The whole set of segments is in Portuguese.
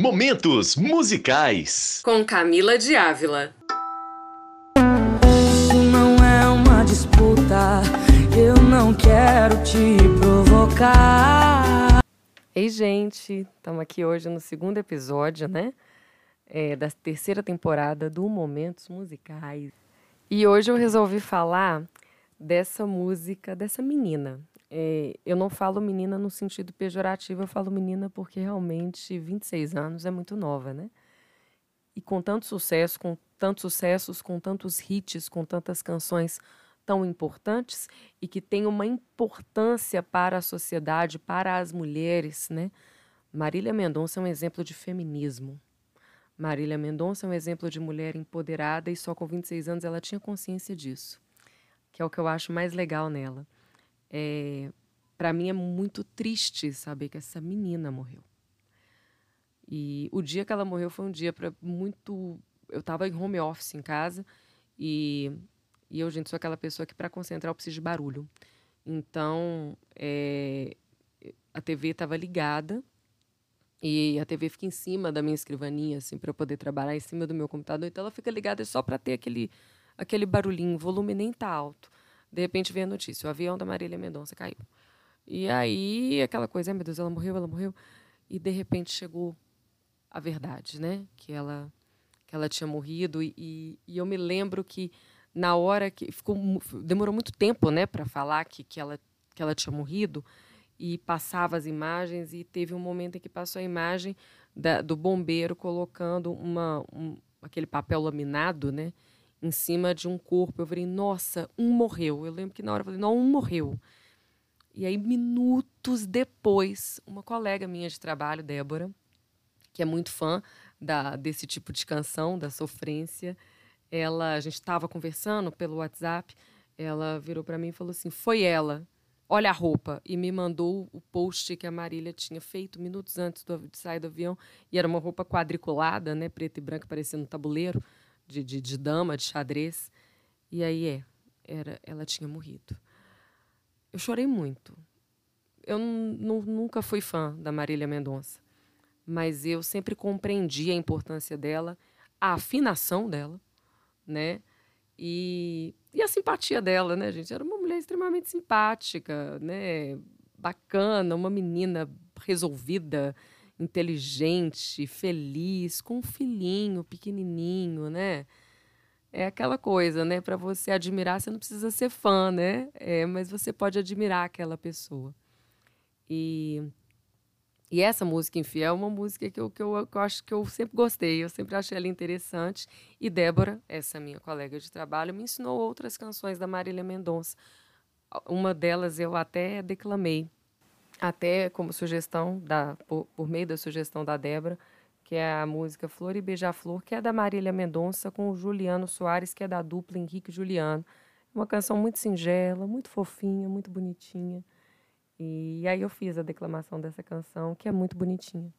Momentos musicais. Com Camila de Ávila. Isso não é uma disputa. Eu não quero te provocar. Ei, gente, estamos aqui hoje no segundo episódio, né? É, da terceira temporada do Momentos Musicais. E hoje eu resolvi falar dessa música, dessa menina. É, eu não falo menina no sentido pejorativo, eu falo menina porque realmente 26 anos é muito nova, né? E com tanto sucesso, com tantos sucessos, com tantos hits, com tantas canções tão importantes e que tem uma importância para a sociedade, para as mulheres, né? Marília Mendonça é um exemplo de feminismo. Marília Mendonça é um exemplo de mulher empoderada e só com 26 anos ela tinha consciência disso, que é o que eu acho mais legal nela. É, para mim é muito triste saber que essa menina morreu. E o dia que ela morreu foi um dia para muito. Eu estava em home office em casa e, e eu, gente, sou aquela pessoa que para concentrar eu preciso de barulho. Então, é, a TV estava ligada e a TV fica em cima da minha escrivaninha, assim, para eu poder trabalhar em cima do meu computador. Então, ela fica ligada só para ter aquele, aquele barulhinho, o volume nem tá alto. De repente vem a notícia: o avião da Marília Mendonça caiu. E aí, aquela coisa, ai meu Deus, ela morreu, ela morreu. E de repente chegou a verdade, né? Que ela, que ela tinha morrido. E, e eu me lembro que na hora que. ficou Demorou muito tempo, né, para falar que, que, ela, que ela tinha morrido. E passava as imagens, e teve um momento em que passou a imagem da, do bombeiro colocando uma, um, aquele papel laminado, né? Em cima de um corpo. Eu falei, nossa, um morreu. Eu lembro que na hora eu falei, não, um morreu. E aí, minutos depois, uma colega minha de trabalho, Débora, que é muito fã da, desse tipo de canção, da sofrência, ela, a gente estava conversando pelo WhatsApp, ela virou para mim e falou assim: foi ela, olha a roupa. E me mandou o post que a Marília tinha feito minutos antes do, de sair do avião. E era uma roupa quadriculada, né, preta e branca, parecendo um tabuleiro de, de, de dama, de xadrez. E aí é, era, ela tinha morrido. Eu chorei muito. Eu nunca fui fã da Marília Mendonça, mas eu sempre compreendi a importância dela, a afinação dela, né? E, e a simpatia dela, né, gente? Era uma mulher extremamente simpática, né? Bacana, uma menina resolvida, inteligente, feliz, com um filhinho pequenininho, né? É aquela coisa, né? Para você admirar, você não precisa ser fã, né? É, mas você pode admirar aquela pessoa. E, e essa música Infiel é uma música que eu, que, eu, que eu acho que eu sempre gostei, eu sempre achei ela interessante. E Débora, essa minha colega de trabalho, me ensinou outras canções da Marília Mendonça. Uma delas eu até declamei até como sugestão, da, por, por, meio da sugestão da Débora, que é a música Flor e Beija-Flor, que é da Marília Mendonça, com o Juliano Soares, que é da dupla Henrique e Juliano. Uma canção muito singela, muito fofinha, muito bonitinha. E aí eu fiz a declamação dessa canção, que é muito bonitinha.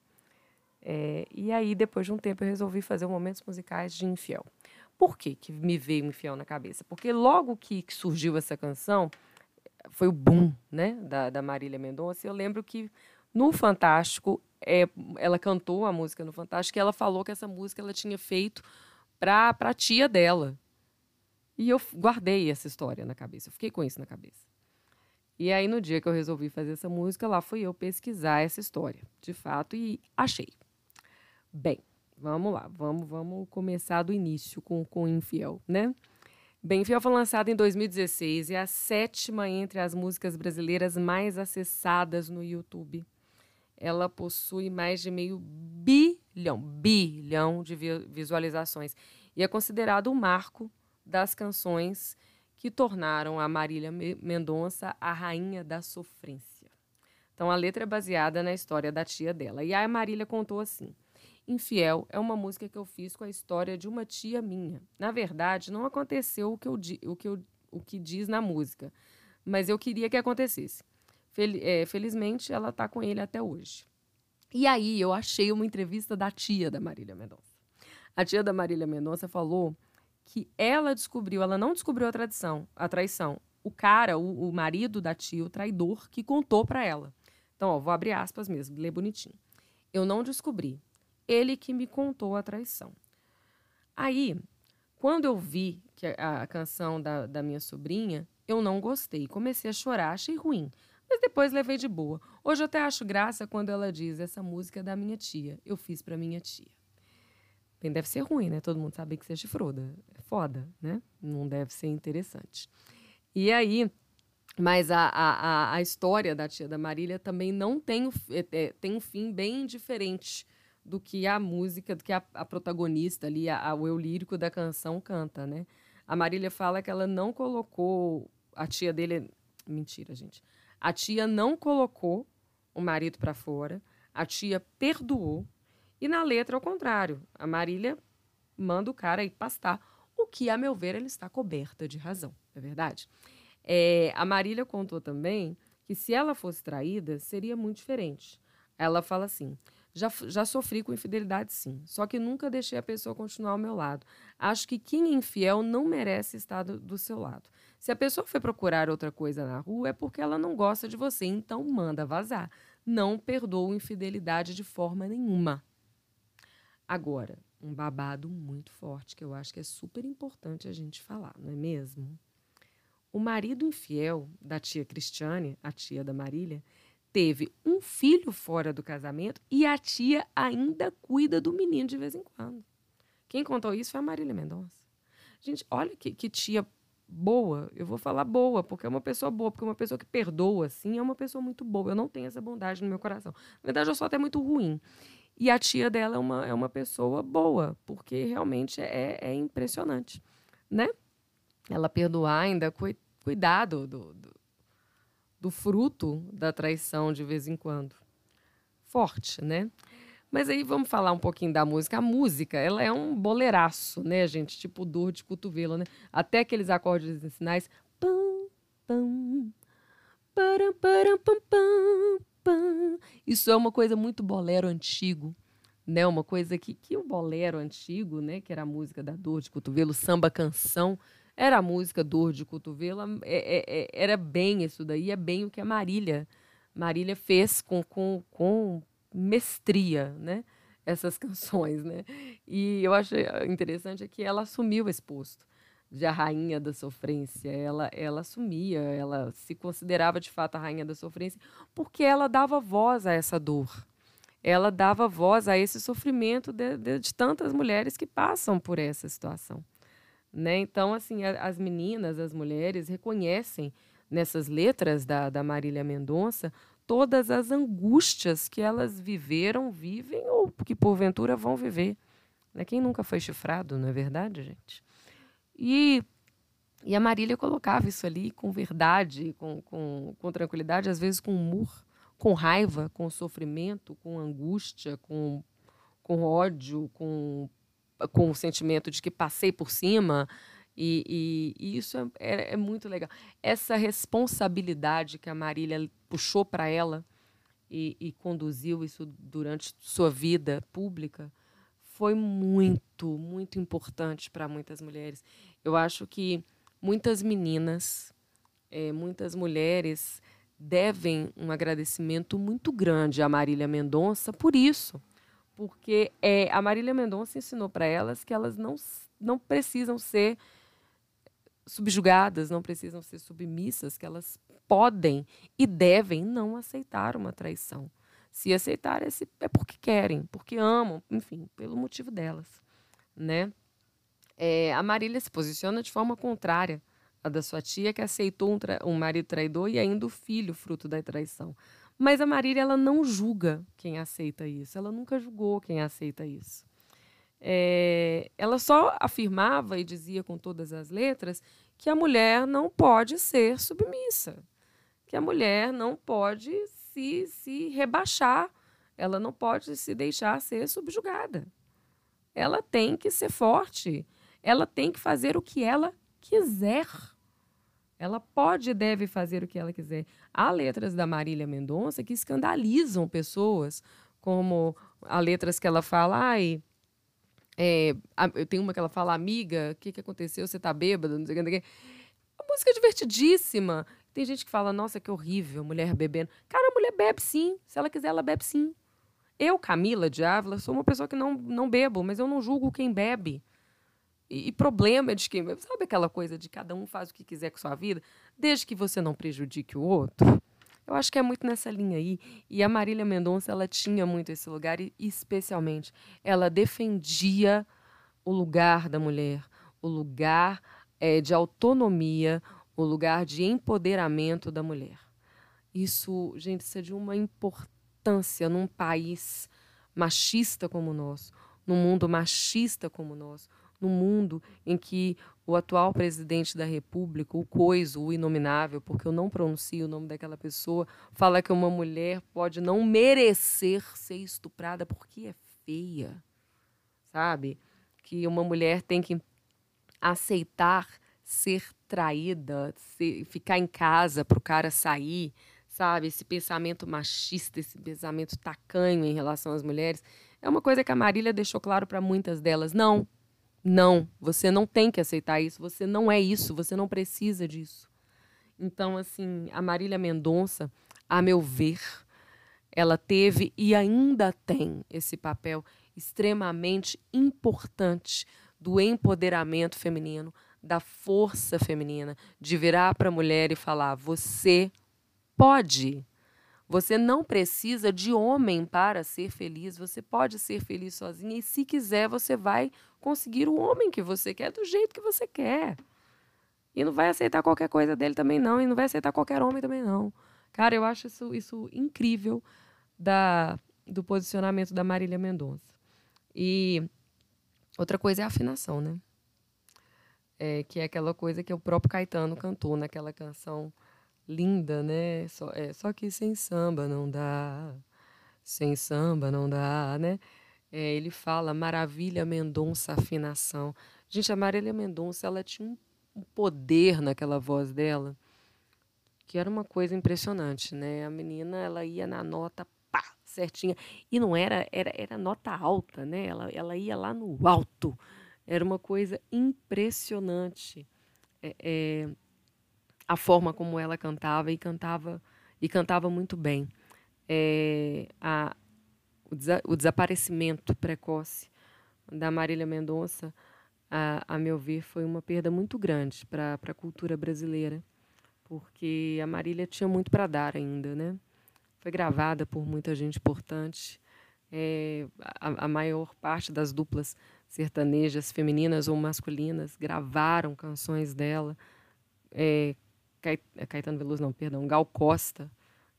É, e aí, depois de um tempo, eu resolvi fazer momentos musicais de Infiel. Por que, que me veio Infiel na cabeça? Porque logo que, que surgiu essa canção, foi o boom né, da, da Marília Mendonça. Eu lembro que no Fantástico, é, ela cantou a música no Fantástico e ela falou que essa música ela tinha feito para a tia dela. E eu guardei essa história na cabeça, eu fiquei com isso na cabeça. E aí, no dia que eu resolvi fazer essa música, lá fui eu pesquisar essa história, de fato, e achei. Bem, vamos lá, vamos, vamos começar do início com, com Infiel, né? Benfiel foi lançada em 2016 e é a sétima entre as músicas brasileiras mais acessadas no YouTube. Ela possui mais de meio bilhão, bilhão de visualizações e é considerado o um marco das canções que tornaram a Marília Mendonça a rainha da sofrência. Então a letra é baseada na história da tia dela. E a Marília contou assim: Infiel é uma música que eu fiz com a história de uma tia minha. Na verdade, não aconteceu o que, eu, o que, eu, o que diz na música, mas eu queria que acontecesse. Fel, é, felizmente, ela está com ele até hoje. E aí eu achei uma entrevista da tia da Marília Mendonça. A tia da Marília Mendonça falou que ela descobriu, ela não descobriu a tradição, a traição. O cara, o, o marido da tia, o traidor, que contou para ela. Então, ó, vou abrir aspas mesmo, ler bonitinho. Eu não descobri. Ele que me contou a traição. Aí, quando eu vi que a, a canção da, da minha sobrinha, eu não gostei. Comecei a chorar, achei ruim. Mas depois levei de boa. Hoje eu até acho graça quando ela diz: essa música é da minha tia. Eu fiz para minha tia. Bem, deve ser ruim, né? Todo mundo sabe que você é chifruda. É foda, né? Não deve ser interessante. E aí, mas a, a, a história da tia da Marília também não tem, é, é, tem um fim bem diferente do que a música, do que a, a protagonista ali, a, a, o eu lírico da canção canta, né? A Marília fala que ela não colocou a tia dele. Mentira, gente. A tia não colocou o marido para fora, a tia perdoou. E na letra, ao contrário, a Marília manda o cara ir pastar, o que, a meu ver, ele está coberta de razão, é verdade? É, a Marília contou também que se ela fosse traída, seria muito diferente. Ela fala assim: já, já sofri com infidelidade, sim. Só que nunca deixei a pessoa continuar ao meu lado. Acho que quem é infiel não merece estar do, do, seu lado. Se a pessoa foi procurar outra coisa na rua, é porque ela não gosta de você, então manda vazar. Não perdoa infidelidade de forma nenhuma. Agora, um babado muito forte que eu acho que é super importante a gente falar, não é mesmo? O marido infiel da tia Cristiane, a tia da Marília, teve um filho fora do casamento e a tia ainda cuida do menino de vez em quando. Quem contou isso foi a Marília Mendonça. Gente, olha que, que tia boa. Eu vou falar boa, porque é uma pessoa boa, porque uma pessoa que perdoa, assim, é uma pessoa muito boa. Eu não tenho essa bondade no meu coração. Na verdade, eu sou até muito ruim. E a tia dela é uma, é uma pessoa boa, porque realmente é, é impressionante, né? Ela perdoar ainda, cuidado do, do do fruto da traição de vez em quando. Forte, né? Mas aí vamos falar um pouquinho da música. A música, ela é um boleiraço, né, gente? Tipo dor de cotovelo, né? Até aqueles acordes em sinais. Pam, pam, param, param, pam, pam, pam. Isso é uma coisa muito bolero antigo, né? Uma coisa que, que o bolero antigo, né? Que era a música da dor de cotovelo, samba canção, era a música Dor de Cotovelo, é, é, é, era bem isso daí, é bem o que a Marília, Marília fez com, com, com mestria, né? Essas canções, né? E eu acho interessante é que ela assumiu esse posto de a rainha da sofrência. Ela, ela assumia, ela se considerava de fato a rainha da sofrência, porque ela dava voz a essa dor. Ela dava voz a esse sofrimento de, de, de tantas mulheres que passam por essa situação. Né? Então, assim, a, as meninas, as mulheres reconhecem nessas letras da, da Marília Mendonça todas as angústias que elas viveram, vivem ou que porventura vão viver. Né? Quem nunca foi chifrado, não é verdade, gente? E, e a Marília colocava isso ali com verdade, com, com, com tranquilidade, às vezes com humor, com raiva, com sofrimento, com angústia, com, com ódio, com com o sentimento de que passei por cima. E, e, e isso é, é, é, muito legal. Essa responsabilidade que a Marília puxou para ela e, e, conduziu isso durante sua vida pública foi muito, muito importante para muitas mulheres. Eu acho que muitas meninas, é, muitas mulheres devem um agradecimento muito grande à Marília Mendonça por isso porque é, a Marília Mendonça ensinou para elas que elas não, não precisam ser subjugadas, não precisam ser submissas, que elas podem e devem não aceitar uma traição. Se aceitar é, porque querem, porque amam, enfim, pelo motivo delas, né? É, a Marília se posiciona de forma contrária à da sua tia, que aceitou um, um marido traidor e ainda o filho fruto da traição. Mas a Marília ela não julga quem aceita isso. Ela nunca julgou quem aceita isso. É, ela só afirmava e dizia com todas as letras que a mulher não pode ser submissa, que a mulher não pode se, se rebaixar ela não pode se deixar ser subjugada. Ela tem que ser forte. Ela tem que fazer o que ela quiser. Ela pode e deve fazer o que ela quiser. Há letras da Marília Mendonça que escandalizam pessoas, como há letras que ela fala, ai, é, eu tenho uma que ela fala, amiga, o que, que aconteceu? Você tá bêbada? Não sei o que, não sei o que. Música divertidíssima. Tem gente que fala, nossa, que horrível, mulher bebendo. Cara, a mulher bebe sim. Se ela quiser, ela bebe sim. Eu, Camila de Ávila, sou uma pessoa que não, não bebo, mas eu não julgo quem bebe. E, e problema de quem. Sabe aquela coisa de cada um faz o que quiser com sua vida, desde que você não prejudique o outro? Eu acho que é muito nessa linha aí. E a Marília Mendonça, ela tinha muito esse lugar, e especialmente, ela defendia o lugar da mulher, o lugar é, de autonomia, o lugar de empoderamento da mulher. Isso, gente, isso é de uma importância num país machista como o nosso, num mundo machista como o nosso, num mundo em que o atual presidente da República, o coiso, o inominável, porque eu não pronuncio o nome daquela pessoa, fala que uma mulher pode não merecer ser estuprada porque é feia, sabe? Que uma mulher tem que aceitar ser traída, ser, ficar em casa para o cara sair, sabe? Esse pensamento machista, esse pensamento tacanho em relação às mulheres, é uma coisa que a Marília deixou claro para muitas delas. Não, não, você não tem que aceitar isso, você não é isso, você não precisa disso. Então, assim, a Marília Mendonça, a meu ver, ela teve e ainda tem esse papel extremamente importante do empoderamento feminino, da força feminina, de virar para a mulher e falar: você pode. Você não precisa de homem para ser feliz, você pode ser feliz sozinha e, se quiser, você vai conseguir o homem que você quer do jeito que você quer. E não vai aceitar qualquer coisa dele também, não, e não vai aceitar qualquer homem também, não. Cara, eu acho isso, isso incrível da, do posicionamento da Marília Mendonça. E outra coisa é a afinação, né? É, que é aquela coisa que o próprio Caetano cantou naquela canção linda, né? Só, é, só que sem samba não dá, sem samba não dá, né? É, ele fala Maravilha Mendonça afinação. Gente, a Marília Mendonça, ela tinha um, poder naquela voz dela que era uma coisa impressionante, né? A menina, ela ia na nota pá, certinha. E não era, era, era nota alta, né? Ela, ela ia lá no alto. Era uma coisa impressionante. É, é, a forma como ela cantava e cantava e cantava muito bem. É, a, o, desa, o, desaparecimento precoce da Marília Mendonça, a, a, meu ver, foi uma perda muito grande para a cultura brasileira, porque a Marília tinha muito para dar ainda, né? Foi gravada por muita gente importante. É, a, a maior parte das duplas sertanejas, femininas ou masculinas, gravaram canções dela. É, Caetano Veloso, não, perdão, Gal Costa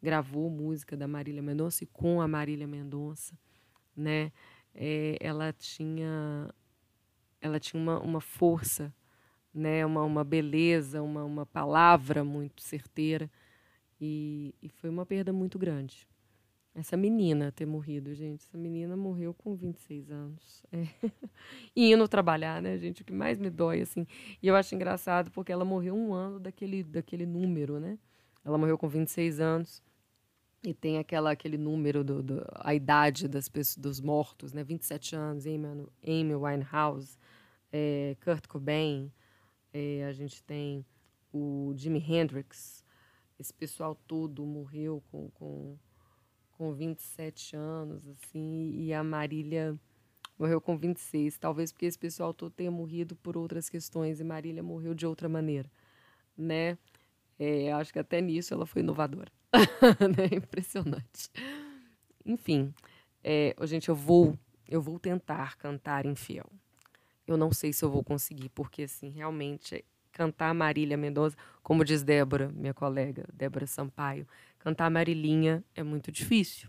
gravou música da Marília Mendonça e com a Marília Mendonça, né? É, ela tinha ela tinha uma, uma força, né? Uma, uma beleza, uma, uma palavra muito certeira e, e foi uma perda muito grande. Essa menina ter morrido, gente. Essa menina morreu com 26 anos. É. E indo trabalhar, né, gente? O que mais me dói, assim. E eu acho engraçado porque ela morreu um ano daquele, daquele número, né? Ela morreu com 26 anos. E tem aquela, aquele número, do, do, a idade das pessoas, dos mortos, né? 27 anos, Amy, Amy Winehouse, é, Kurt Cobain, é, a gente tem o Jimi Hendrix. Esse pessoal todo morreu com, com com 27 anos, assim, e a Marília morreu com 26. Talvez porque esse pessoal todo tenha morrido por outras questões e Marília morreu de outra maneira, né? É, acho que até nisso ela foi inovadora. né? Impressionante. Enfim, é, gente, eu vou, eu vou tentar cantar infiel. Eu não sei se eu vou conseguir, porque assim, realmente cantar Marília Mendonça, como diz Débora, minha colega, Débora Sampaio, cantar Marilinha é muito difícil.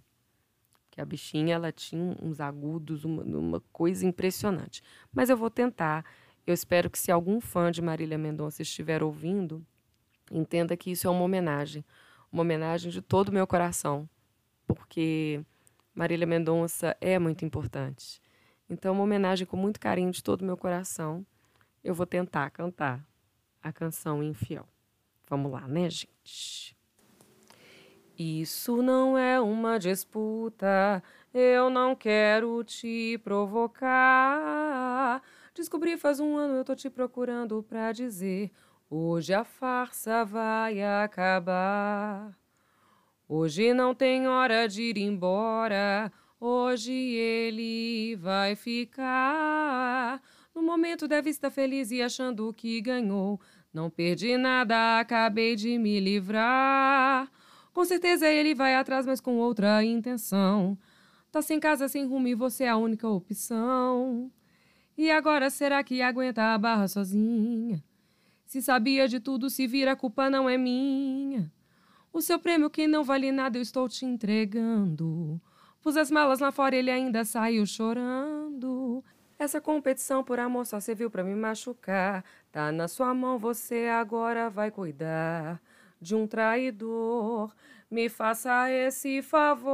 Porque a bichinha ela tinha uns agudos, uma, uma coisa impressionante. Mas eu vou tentar. Eu espero que se algum fã de Marília Mendonça estiver ouvindo, entenda que isso é uma homenagem, uma homenagem de todo o meu coração, porque Marília Mendonça é muito importante. Então, uma homenagem com muito carinho de todo o meu coração. Eu vou tentar cantar a canção Infiel. Vamos lá, né, gente? Isso não é uma disputa, eu não quero te provocar. Descobri faz um ano, eu tô te procurando pra dizer: hoje a farsa vai acabar. Hoje não tem hora de ir embora, hoje ele vai ficar. No momento deve estar feliz e achando que ganhou. Não perdi nada, acabei de me livrar. Com certeza ele vai atrás, mas com outra intenção. Tá sem casa, sem rumo e você é a única opção. E agora será que aguenta a barra sozinha? Se sabia de tudo, se vira, a culpa não é minha. O seu prêmio que não vale nada eu estou te entregando. Pus as malas lá fora, ele ainda saiu chorando. Essa competição por amor só serviu para me machucar. Tá na sua mão, você agora vai cuidar de um traidor. Me faça esse favor.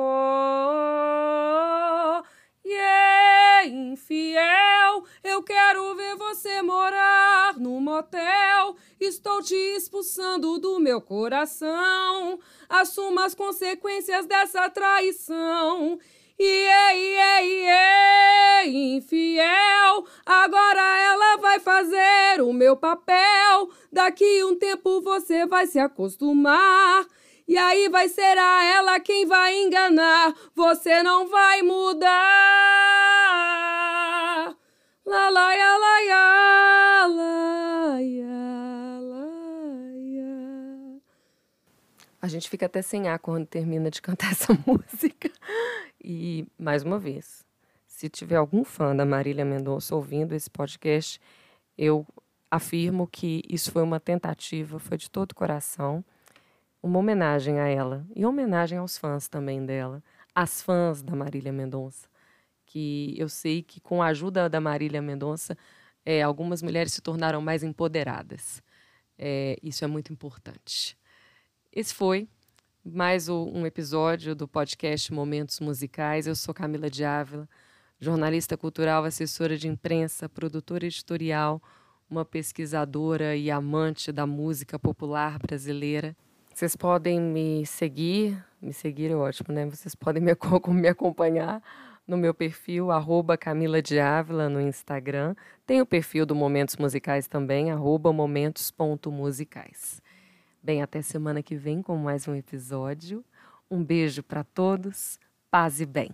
Yeah, infiel, eu quero ver você morar no motel. Estou te expulsando do meu coração. Assuma as consequências dessa traição. Iê, iê, iê, infiel. Agora ela vai fazer o meu papel. Daqui um tempo você vai se acostumar. E aí vai ser a ela quem vai enganar. Você não vai mudar. La ya la ya la ya la ya. A gente fica até sem ar quando termina de cantar essa música. E mais uma vez, se tiver algum fã da Marília Mendonça ouvindo esse podcast, eu afirmo que isso foi uma tentativa, foi de todo o coração uma homenagem a ela e homenagem aos fãs também dela, as fãs da Marília Mendonça, que eu sei que com a ajuda da Marília Mendonça, é, algumas mulheres se tornaram mais empoderadas. É, isso é muito importante. Esse foi mais um episódio do podcast Momentos Musicais. Eu sou Camila de Ávila, jornalista cultural, assessora de imprensa, produtora editorial, uma pesquisadora e amante da música popular brasileira. Vocês podem me seguir, me seguir é ótimo, né? Vocês podem me, me acompanhar no meu perfil, arroba Camila de Ávila, no Instagram. Tem o perfil do Momentos Musicais também, arroba momentos.musicais. Bem, até semana que vem com mais um episódio. Um beijo para todos, paz e bem.